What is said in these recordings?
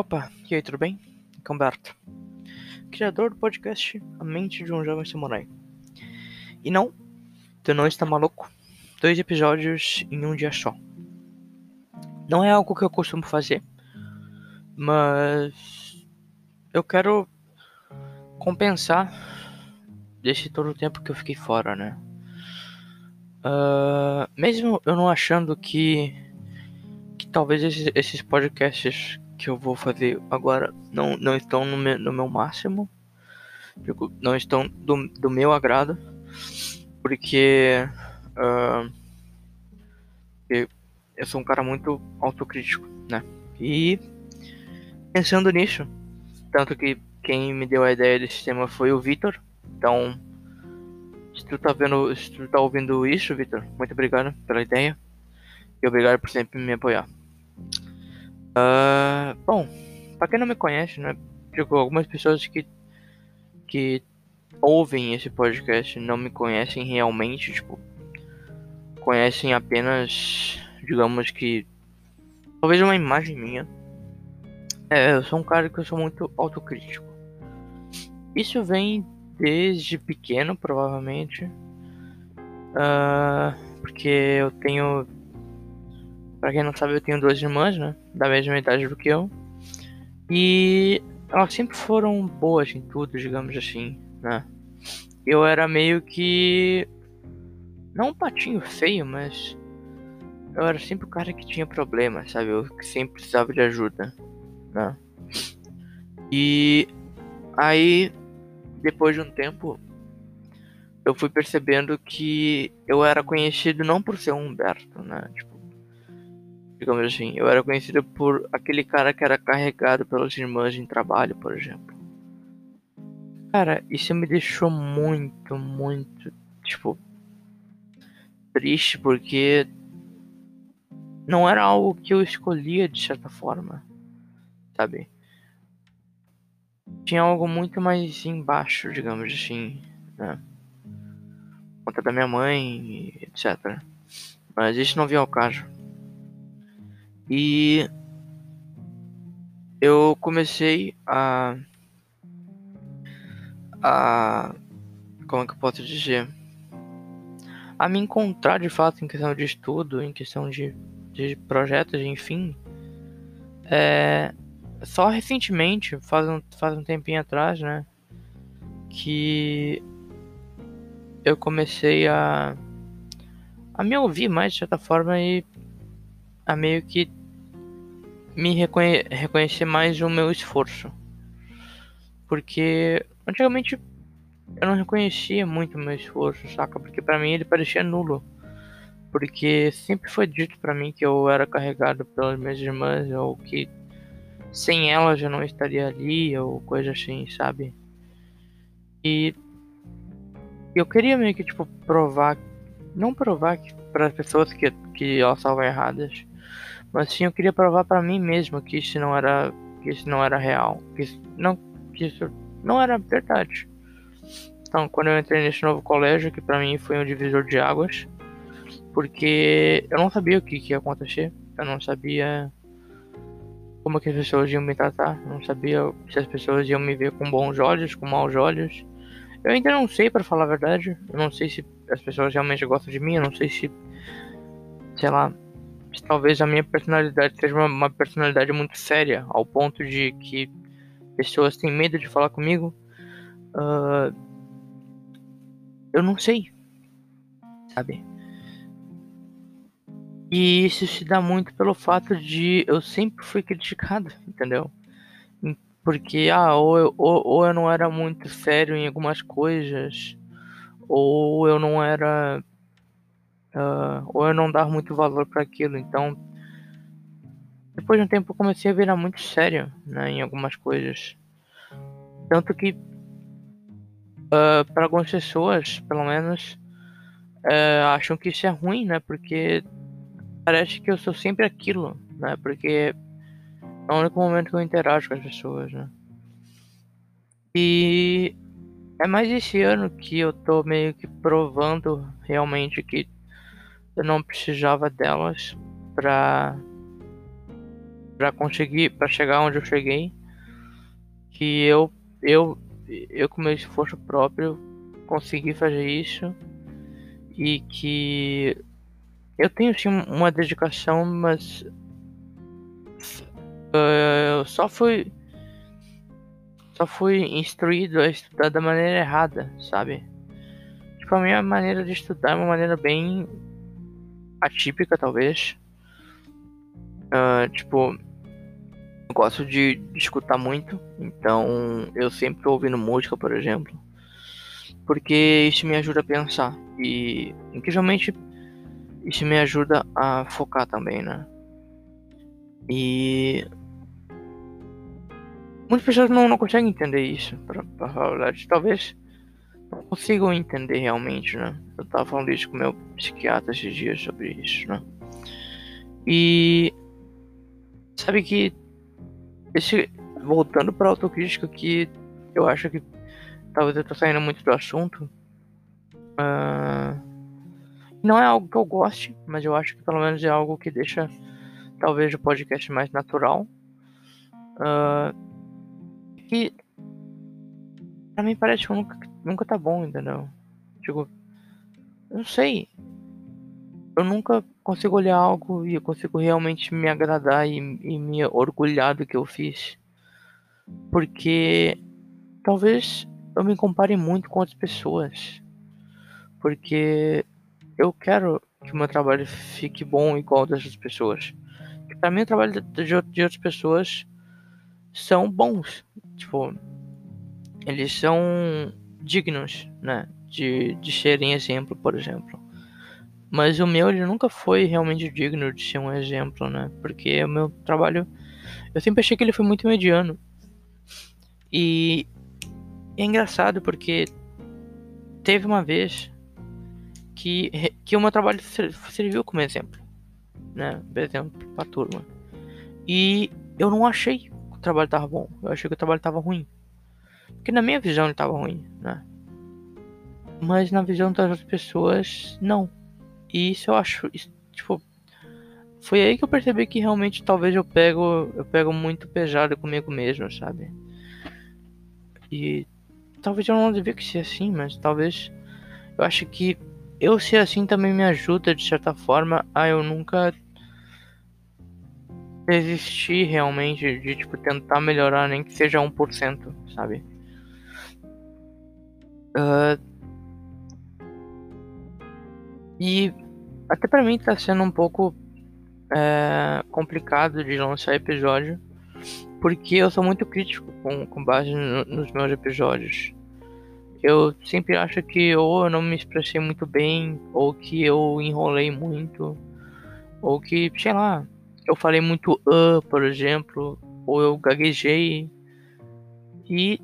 Opa, e aí, tudo bem? Aqui é criador do podcast A Mente de um Jovem Samurai. E não, tu não está maluco? Dois episódios em um dia só. Não é algo que eu costumo fazer, mas eu quero compensar desse todo o tempo que eu fiquei fora, né? Uh, mesmo eu não achando que, que talvez esses, esses podcasts que eu vou fazer agora não, não estão no meu, no meu máximo, não estão do, do meu agrado, porque uh, eu sou um cara muito autocrítico, né? E pensando nisso, tanto que quem me deu a ideia desse tema foi o Vitor, então se tu tá vendo, se tu tá ouvindo isso, Vitor, muito obrigado pela ideia e obrigado por sempre me apoiar. Uh, bom, para quem não me conhece, né? Tipo, algumas pessoas que que ouvem esse podcast não me conhecem realmente, tipo, conhecem apenas, digamos que talvez uma imagem minha. É, eu sou um cara que eu sou muito autocrítico. Isso vem desde pequeno, provavelmente. Uh, porque eu tenho. Pra quem não sabe, eu tenho duas irmãs, né? Da mesma idade do que eu. E elas sempre foram boas em tudo, digamos assim, né? Eu era meio que. Não um patinho feio, mas. Eu era sempre o cara que tinha problema, sabe? Eu que sempre precisava de ajuda, né? E aí depois de um tempo, eu fui percebendo que eu era conhecido não por ser um Humberto, né? Tipo, digamos assim, eu era conhecido por aquele cara que era carregado pelas irmãs em trabalho, por exemplo. Cara, isso me deixou muito, muito, tipo, triste porque não era algo que eu escolhia de certa forma, sabe? tinha algo muito mais embaixo, digamos assim, né? Conta da minha mãe, etc. Mas isso não vinha ao caso. E eu comecei a a como é que eu posso dizer a me encontrar de fato em questão de estudo, em questão de, de projetos, enfim, é, só recentemente, faz um, faz um tempinho atrás, né? Que eu comecei a, a me ouvir mais de certa forma e a meio que me reconhe reconhecer mais o meu esforço. Porque antigamente eu não reconhecia muito o meu esforço, saca? Porque para mim ele parecia nulo. Porque sempre foi dito para mim que eu era carregado pelas minhas irmãs ou que sem ela já não estaria ali ou coisa assim, sabe? E eu queria meio que tipo provar, não provar que para as pessoas que que elas estavam erradas, mas sim eu queria provar para mim mesmo que isso não era que isso não era real, que isso não que isso não era verdade. Então, quando eu entrei nesse novo colégio, que para mim foi um divisor de águas, porque eu não sabia o que, que ia acontecer, eu não sabia como as pessoas iam me tratar. Eu não sabia se as pessoas iam me ver com bons olhos, com maus olhos. Eu ainda não sei, para falar a verdade. Eu não sei se as pessoas realmente gostam de mim. Eu não sei se, sei lá, talvez a minha personalidade seja uma, uma personalidade muito séria, ao ponto de que pessoas têm medo de falar comigo. Uh, eu não sei, sabe? E isso se dá muito pelo fato de eu sempre fui criticado, entendeu? Porque, ah, ou eu, ou, ou eu não era muito sério em algumas coisas, ou eu não era. Uh, ou eu não dava muito valor para aquilo. Então, depois de um tempo, eu comecei a virar muito sério né, em algumas coisas. Tanto que, uh, para algumas pessoas, pelo menos, uh, acham que isso é ruim, né? Porque parece que eu sou sempre aquilo, né? Porque é o único momento que eu interajo com as pessoas, né? E é mais esse ano que eu tô meio que provando realmente que eu não precisava delas pra para conseguir, para chegar onde eu cheguei, que eu, eu, eu com meu esforço próprio consegui fazer isso e que eu tenho sim uma dedicação, mas uh, eu só fui só fui instruído a estudar da maneira errada, sabe? Tipo, a minha maneira de estudar é uma maneira bem atípica, talvez. Uh, tipo, eu gosto de, escutar muito, então eu sempre tô ouvindo música, por exemplo, porque isso me ajuda a pensar e, incrivelmente, isso me ajuda a focar também, né? E muitas pessoas não, não conseguem entender isso, pra, pra falar a verdade. Talvez consigam entender realmente, né? Eu tava falando isso com meu psiquiatra esses dias sobre isso, né? E sabe que esse voltando para autocrítica que eu acho que talvez eu tô saindo muito do assunto. Uh, não é algo que eu goste, mas eu acho que pelo menos é algo que deixa talvez o podcast mais natural. Uh, que pra mim parece que nunca, nunca tá bom, entendeu? Tipo, eu não sei. Eu nunca consigo olhar algo e eu consigo realmente me agradar e, e me orgulhar do que eu fiz. Porque talvez eu me compare muito com outras pessoas. Porque eu quero que o meu trabalho fique bom igual dessas pessoas. Que pra mim o trabalho de, de outras pessoas são bons. Tipo, eles são dignos, né? De, de serem exemplo, por exemplo. Mas o meu ele nunca foi realmente digno de ser um exemplo, né? Porque o meu trabalho eu sempre achei que ele foi muito mediano. E é engraçado porque teve uma vez que, que o meu trabalho serviu como exemplo, né? Por exemplo, pra turma. E eu não achei que o trabalho tava bom. Eu achei que o trabalho tava ruim. Porque na minha visão ele tava ruim, né? Mas na visão das outras pessoas, não. E isso eu acho, isso, tipo, foi aí que eu percebi que realmente talvez eu pego, eu pego muito pesado comigo mesmo, sabe? E talvez eu não devia ser assim, mas talvez eu acho que eu ser assim também me ajuda de certa forma a eu nunca desistir realmente de tipo tentar melhorar nem que seja 1%, sabe? Uh, e até para mim tá sendo um pouco é, complicado de lançar episódio, porque eu sou muito crítico com, com base no, nos meus episódios. Eu sempre acho que ou eu não me expressei muito bem, ou que eu enrolei muito, ou que, sei lá, eu falei muito uh, por exemplo, ou eu gaguejei. E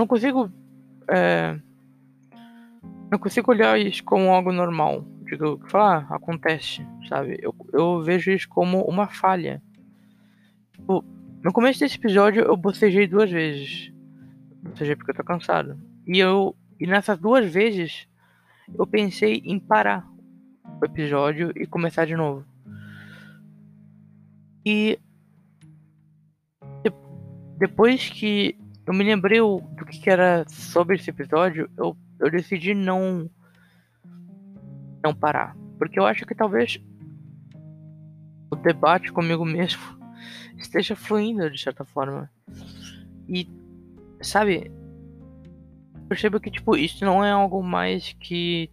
não consigo é, não consigo olhar isso como algo normal. Digo, falar, ah, acontece, sabe? Eu, eu vejo isso como uma falha. Tipo, no começo desse episódio eu bocejei duas vezes. Bocejei porque eu tô cansado. E eu. E nessas duas vezes eu pensei em parar o episódio e começar de novo. E depois que eu me lembrei do que era sobre esse episódio, eu eu decidi não não parar, porque eu acho que talvez o debate comigo mesmo esteja fluindo de certa forma. E sabe, percebo que tipo isso não é algo mais que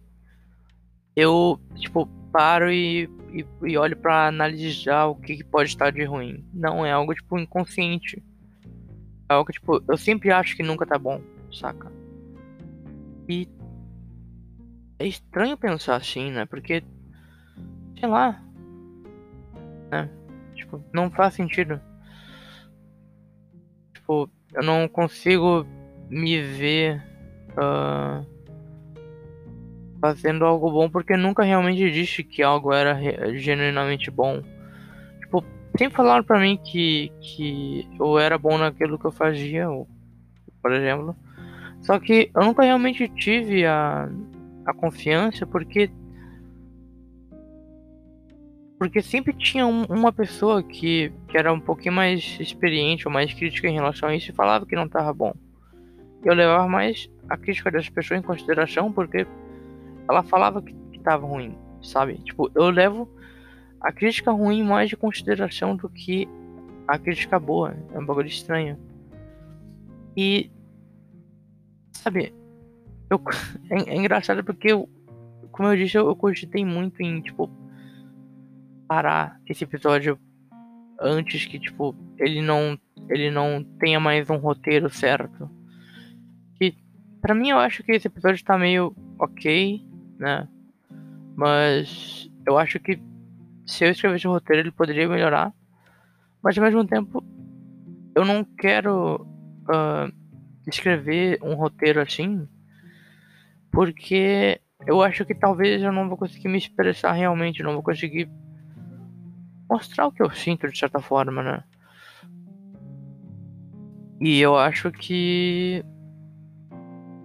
eu tipo paro e, e, e olho para analisar o que, que, pode estar de ruim. Não é algo tipo inconsciente. É algo que tipo eu sempre acho que nunca tá bom, saca? E é estranho pensar assim, né? Porque, sei lá, né? Tipo, não faz sentido. Tipo, eu não consigo me ver uh, fazendo algo bom porque nunca realmente disse que algo era genuinamente bom. Sempre falaram pra mim que, que eu era bom naquilo que eu fazia, por exemplo. Só que eu nunca realmente tive a, a confiança porque Porque sempre tinha um, uma pessoa que, que era um pouquinho mais experiente ou mais crítica em relação a isso e falava que não tava bom. Eu levava mais a crítica dessa pessoa em consideração porque ela falava que, que tava ruim, sabe? Tipo, eu levo a crítica ruim mais de consideração do que a crítica boa. É um bagulho estranho. E. Sabe? Eu, é, é engraçado porque eu, como eu disse, eu, eu cogitei muito em, tipo, parar esse episódio antes que, tipo, ele não, ele não tenha mais um roteiro certo. E para mim eu acho que esse episódio tá meio ok, né? Mas eu acho que se eu escrevesse o roteiro ele poderia melhorar. Mas ao mesmo tempo eu não quero uh, escrever um roteiro assim porque eu acho que talvez eu não vou conseguir me expressar realmente, não vou conseguir mostrar o que eu sinto de certa forma, né? E eu acho que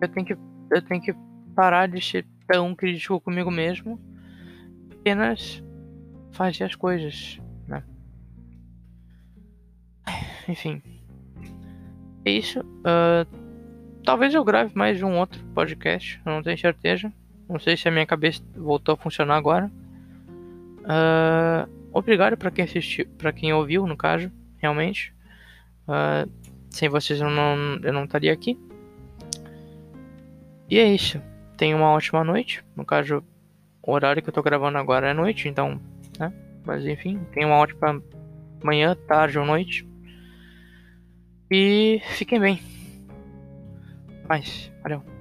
eu tenho que eu tenho que parar de ser tão crítico comigo mesmo, apenas fazer as coisas, né? Enfim, é isso. Uh, talvez eu grave mais um outro podcast, não tenho certeza. Não sei se a minha cabeça voltou a funcionar agora. Uh, obrigado para quem assistiu, para quem ouviu, no caso, realmente. Uh, sem vocês eu não, eu não estaria aqui. E é isso. Tenha uma ótima noite. No caso, o horário que eu tô gravando agora é noite, então, né? Mas enfim, tenha uma ótima manhã, tarde ou noite. E fiquem bem. Paz. Valeu.